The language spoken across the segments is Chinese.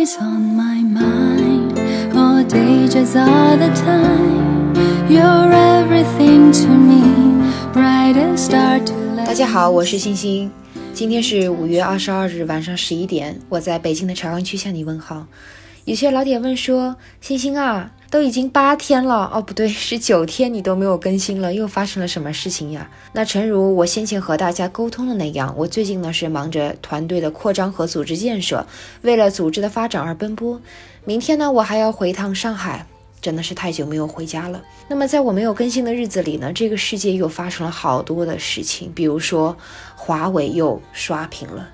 always on my mind. All day, just all the time. You're everything to me, brightest star to light. 大家好，我是星星。今天是五月二十二日晚上十一点，我在北京的朝阳区向你问好。有些老铁问说：“星星啊，都已经八天了，哦不对，是九天，你都没有更新了，又发生了什么事情呀？”那诚如我先前和大家沟通的那样，我最近呢是忙着团队的扩张和组织建设，为了组织的发展而奔波。明天呢，我还要回一趟上海，真的是太久没有回家了。那么在我没有更新的日子里呢，这个世界又发生了好多的事情，比如说华为又刷屏了。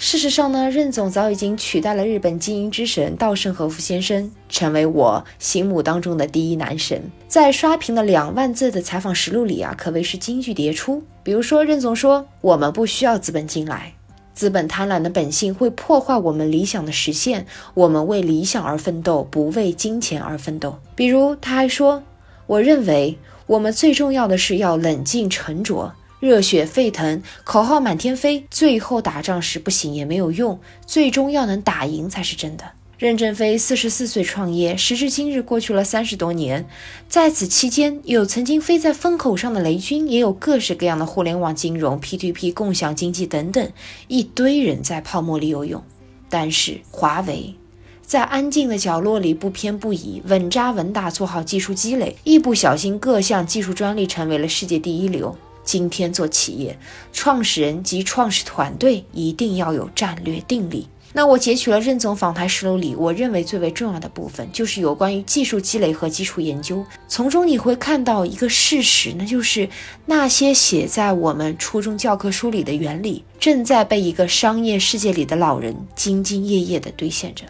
事实上呢，任总早已经取代了日本经营之神稻盛和夫先生，成为我心目当中的第一男神。在刷屏的两万字的采访实录里啊，可谓是金句迭出。比如说，任总说：“我们不需要资本进来，资本贪婪的本性会破坏我们理想的实现。我们为理想而奋斗，不为金钱而奋斗。”比如，他还说：“我认为我们最重要的是要冷静沉着。”热血沸腾，口号满天飞，最后打仗时不行也没有用，最终要能打赢才是真的。任正非四十四岁创业，时至今日过去了三十多年，在此期间，有曾经飞在风口上的雷军，也有各式各样的互联网金融、P2P 共享经济等等，一堆人在泡沫里游泳。但是华为在安静的角落里不偏不倚，稳扎稳打做好技术积累，一不小心各项技术专利成为了世界第一流。今天做企业，创始人及创始团队一定要有战略定力。那我截取了任总访谈实录里，我认为最为重要的部分，就是有关于技术积累和基础研究。从中你会看到一个事实，那就是那些写在我们初中教科书里的原理，正在被一个商业世界里的老人兢兢业业地兑现着。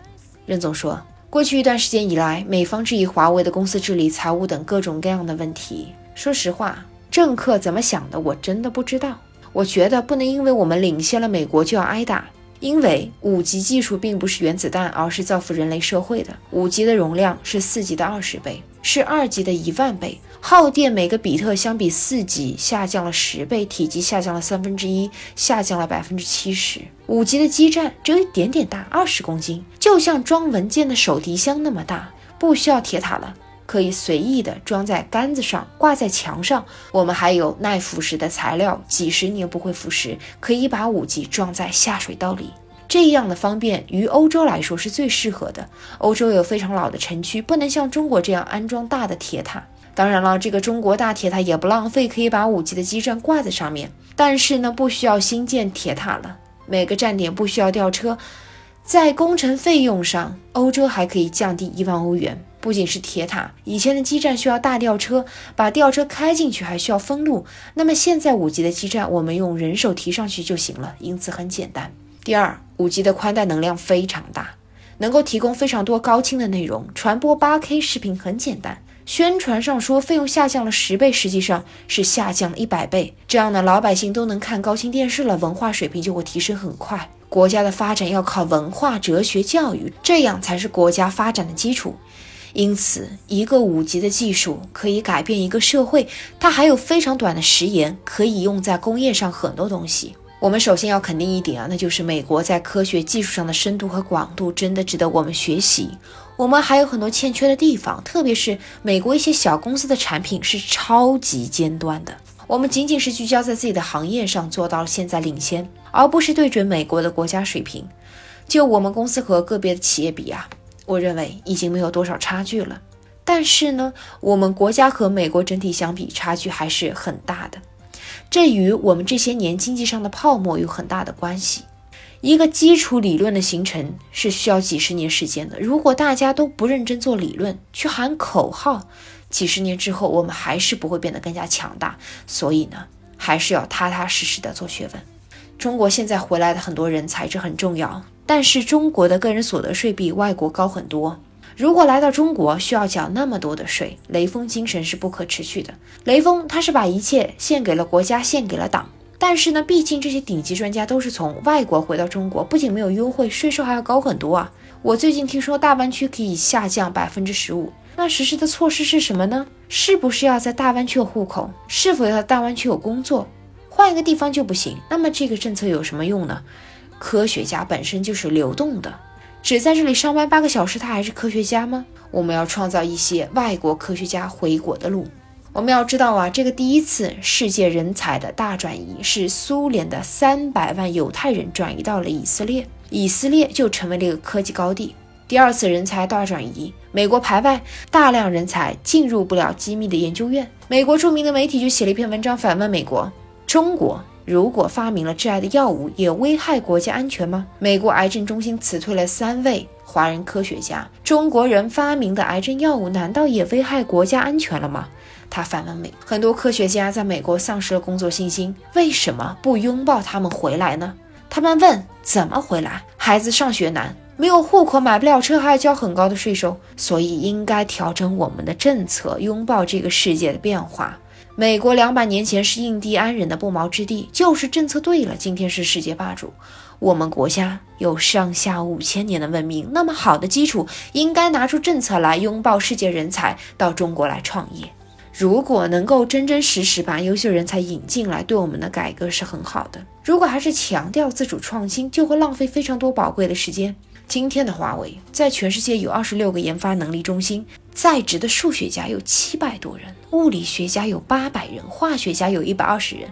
任总说，过去一段时间以来，美方质疑华为的公司治理、财务等各种各样的问题。说实话。政客怎么想的，我真的不知道。我觉得不能因为我们领先了美国就要挨打，因为五级技术并不是原子弹，而是造福人类社会的。五级的容量是四级的二十倍，是二级的一万倍，耗电每个比特相比四级下降了十倍，体积下降了三分之一，下降了百分之七十。五级的基站只有一点点大，二十公斤，就像装文件的手提箱那么大，不需要铁塔了。可以随意的装在杆子上，挂在墙上。我们还有耐腐蚀的材料，几十年不会腐蚀。可以把五 G 装在下水道里，这样的方便于欧洲来说是最适合的。欧洲有非常老的城区，不能像中国这样安装大的铁塔。当然了，这个中国大铁塔也不浪费，可以把五 G 的基站挂在上面。但是呢，不需要新建铁塔了，每个站点不需要吊车。在工程费用上，欧洲还可以降低一万欧元。不仅是铁塔，以前的基站需要大吊车，把吊车开进去还需要封路。那么现在五 G 的基站，我们用人手提上去就行了，因此很简单。第二，五 G 的宽带能量非常大，能够提供非常多高清的内容，传播八 K 视频很简单。宣传上说费用下降了十倍，实际上是下降了一百倍。这样呢，老百姓都能看高清电视了，文化水平就会提升很快。国家的发展要靠文化、哲学教育，这样才是国家发展的基础。因此，一个五级的技术可以改变一个社会，它还有非常短的时延，可以用在工业上很多东西。我们首先要肯定一点啊，那就是美国在科学技术上的深度和广度真的值得我们学习。我们还有很多欠缺的地方，特别是美国一些小公司的产品是超级尖端的。我们仅仅是聚焦在自己的行业上，做到了现在领先，而不是对准美国的国家水平。就我们公司和个别的企业比啊。我认为已经没有多少差距了，但是呢，我们国家和美国整体相比，差距还是很大的。这与我们这些年经济上的泡沫有很大的关系。一个基础理论的形成是需要几十年时间的。如果大家都不认真做理论，去喊口号，几十年之后我们还是不会变得更加强大。所以呢，还是要踏踏实实的做学问。中国现在回来的很多人才，这很重要。但是中国的个人所得税比外国高很多。如果来到中国需要缴那么多的税，雷锋精神是不可持续的。雷锋他是把一切献给了国家，献给了党。但是呢，毕竟这些顶级专家都是从外国回到中国，不仅没有优惠，税收还要高很多啊。我最近听说大湾区可以下降百分之十五，那实施的措施是什么呢？是不是要在大湾区有户口？是否要在大湾区有工作？换一个地方就不行？那么这个政策有什么用呢？科学家本身就是流动的，只在这里上班八个小时，他还是科学家吗？我们要创造一些外国科学家回国的路。我们要知道啊，这个第一次世界人才的大转移是苏联的三百万犹太人转移到了以色列，以色列就成为了一个科技高地。第二次人才大转移，美国排外，大量人才进入不了机密的研究院。美国著名的媒体就写了一篇文章反问美国：中国如果发明了致癌的药物，也危害国家安全吗？美国癌症中心辞退了三位华人科学家。中国人发明的癌症药物，难道也危害国家安全了吗？他反问美，很多科学家在美国丧失了工作信心，为什么不拥抱他们回来呢？他们问：怎么回来？孩子上学难。没有户口，买不了车，还要交很高的税收，所以应该调整我们的政策，拥抱这个世界的变化。美国两百年前是印第安人的不毛之地，就是政策对了，今天是世界霸主。我们国家有上下五千年的文明，那么好的基础，应该拿出政策来拥抱世界人才到中国来创业。如果能够真真实实把优秀人才引进来，对我们的改革是很好的。如果还是强调自主创新，就会浪费非常多宝贵的时间。今天的华为在全世界有二十六个研发能力中心，在职的数学家有七百多人，物理学家有八百人，化学家有一百二十人。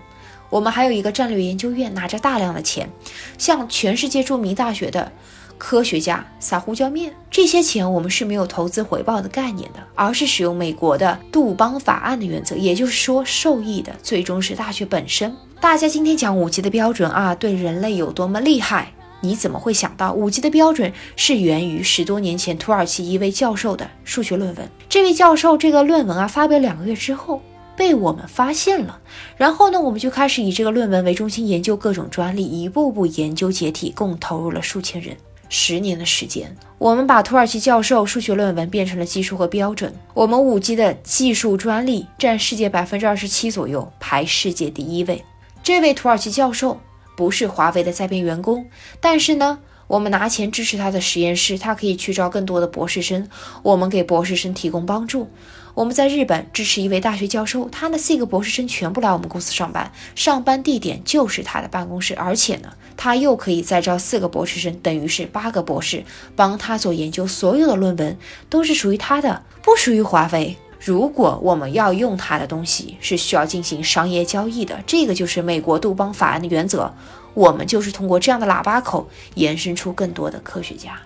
我们还有一个战略研究院，拿着大量的钱，向全世界著名大学的科学家撒胡椒面。这些钱我们是没有投资回报的概念的，而是使用美国的杜邦法案的原则，也就是说，受益的最终是大学本身。大家今天讲五级的标准啊，对人类有多么厉害？你怎么会想到五级的标准是源于十多年前土耳其一位教授的数学论文？这位教授这个论文啊发表两个月之后被我们发现了，然后呢我们就开始以这个论文为中心研究各种专利，一步步研究解体，共投入了数千人。十年的时间，我们把土耳其教授数学论文变成了技术和标准。我们五 G 的技术专利占世界百分之二十七左右，排世界第一位。这位土耳其教授。不是华为的在编员工，但是呢，我们拿钱支持他的实验室，他可以去招更多的博士生，我们给博士生提供帮助。我们在日本支持一位大学教授，他的四个博士生全部来我们公司上班，上班地点就是他的办公室，而且呢，他又可以再招四个博士生，等于是八个博士帮他做研究，所有的论文都是属于他的，不属于华为。如果我们要用它的东西，是需要进行商业交易的，这个就是美国杜邦法案的原则。我们就是通过这样的喇叭口，延伸出更多的科学家。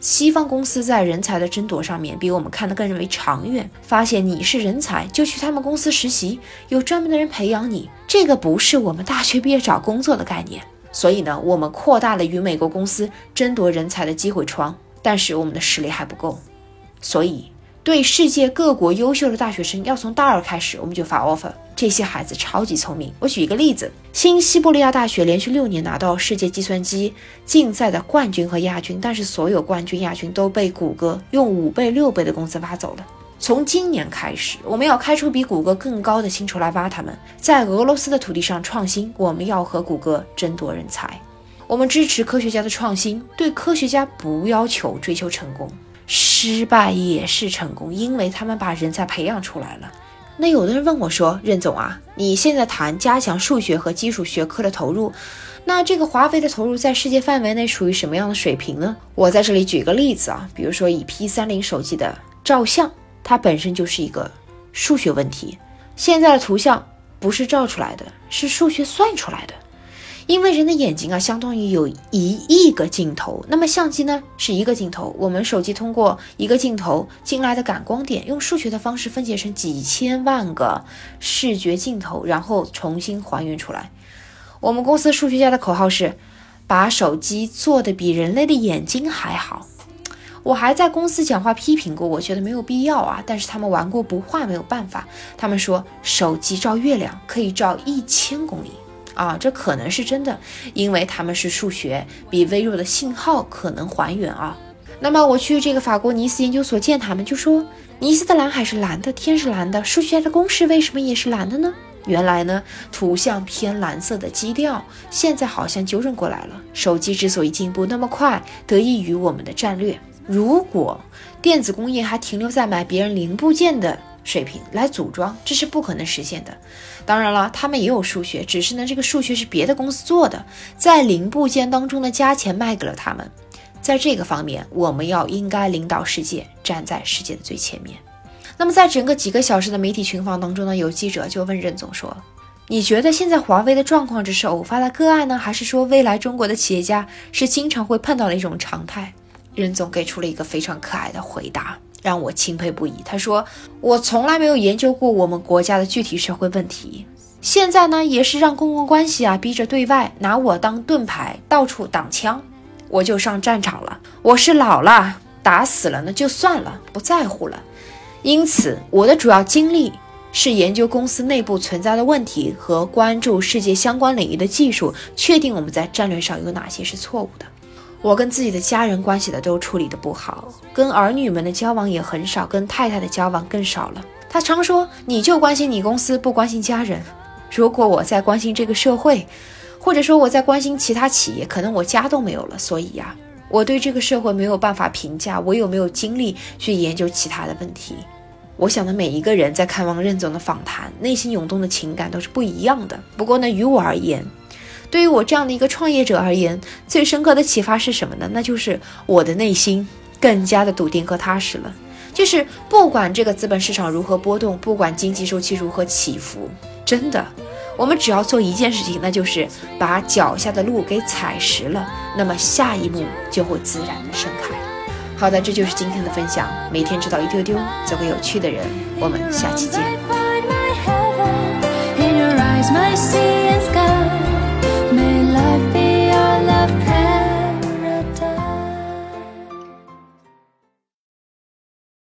西方公司在人才的争夺上面，比我们看得更认为长远。发现你是人才，就去他们公司实习，有专门的人培养你。这个不是我们大学毕业找工作的概念。所以呢，我们扩大了与美国公司争夺人才的机会窗，但是我们的实力还不够，所以。对世界各国优秀的大学生，要从大二开始我们就发 offer。这些孩子超级聪明。我举一个例子：新西伯利亚大学连续六年拿到世界计算机竞赛的冠军和亚军，但是所有冠军、亚军都被谷歌用五倍、六倍的工资挖走了。从今年开始，我们要开出比谷歌更高的薪酬来挖他们。在俄罗斯的土地上创新，我们要和谷歌争夺人才。我们支持科学家的创新，对科学家不要求追求成功。失败也是成功，因为他们把人才培养出来了。那有的人问我说：“任总啊，你现在谈加强数学和基础学科的投入，那这个华为的投入在世界范围内属于什么样的水平呢？”我在这里举个例子啊，比如说以 P 三零手机的照相，它本身就是一个数学问题。现在的图像不是照出来的，是数学算出来的。因为人的眼睛啊，相当于有一亿个镜头，那么相机呢是一个镜头，我们手机通过一个镜头进来的感光点，用数学的方式分解成几千万个视觉镜头，然后重新还原出来。我们公司数学家的口号是，把手机做的比人类的眼睛还好。我还在公司讲话批评过，我觉得没有必要啊，但是他们顽固不化，没有办法。他们说手机照月亮可以照一千公里。啊，这可能是真的，因为他们是数学，比微弱的信号可能还原啊。那么我去这个法国尼斯研究所见他们，就说尼斯的蓝海是蓝的，天是蓝的，数学家的公式为什么也是蓝的呢？原来呢，图像偏蓝色的基调，现在好像纠正过来了。手机之所以进步那么快，得益于我们的战略。如果电子工业还停留在买别人零部件的。水平来组装，这是不可能实现的。当然了，他们也有数学，只是呢，这个数学是别的公司做的，在零部件当中呢加钱卖给了他们。在这个方面，我们要应该领导世界，站在世界的最前面。那么，在整个几个小时的媒体群访当中呢，有记者就问任总说：“你觉得现在华为的状况只是偶发的个案呢，还是说未来中国的企业家是经常会碰到的一种常态？”任总给出了一个非常可爱的回答，让我钦佩不已。他说：“我从来没有研究过我们国家的具体社会问题，现在呢，也是让公共关系啊逼着对外拿我当盾牌，到处挡枪，我就上战场了。我是老了，打死了那就算了，不在乎了。”因此，我的主要精力是研究公司内部存在的问题和关注世界相关领域的技术，确定我们在战略上有哪些是错误的。我跟自己的家人关系的都处理的不好，跟儿女们的交往也很少，跟太太的交往更少了。他常说：“你就关心你公司，不关心家人。”如果我在关心这个社会，或者说我在关心其他企业，可能我家都没有了。所以呀，我对这个社会没有办法评价，我有没有精力去研究其他的问题。我想的每一个人在看望任总的访谈，内心涌动的情感都是不一样的。不过呢，于我而言，对于我这样的一个创业者而言最深刻的启发是什么呢？那就是我的内心更加的笃定和踏实了。就是不管这个资本市场如何波动不管经济周期如何起伏真的我们只要做一件事情那就是把脚下的路给踩实了那么下一步就会自然的盛开好的这就是今天的分享。每天知道一丢丢做个有趣的人。我们下期见。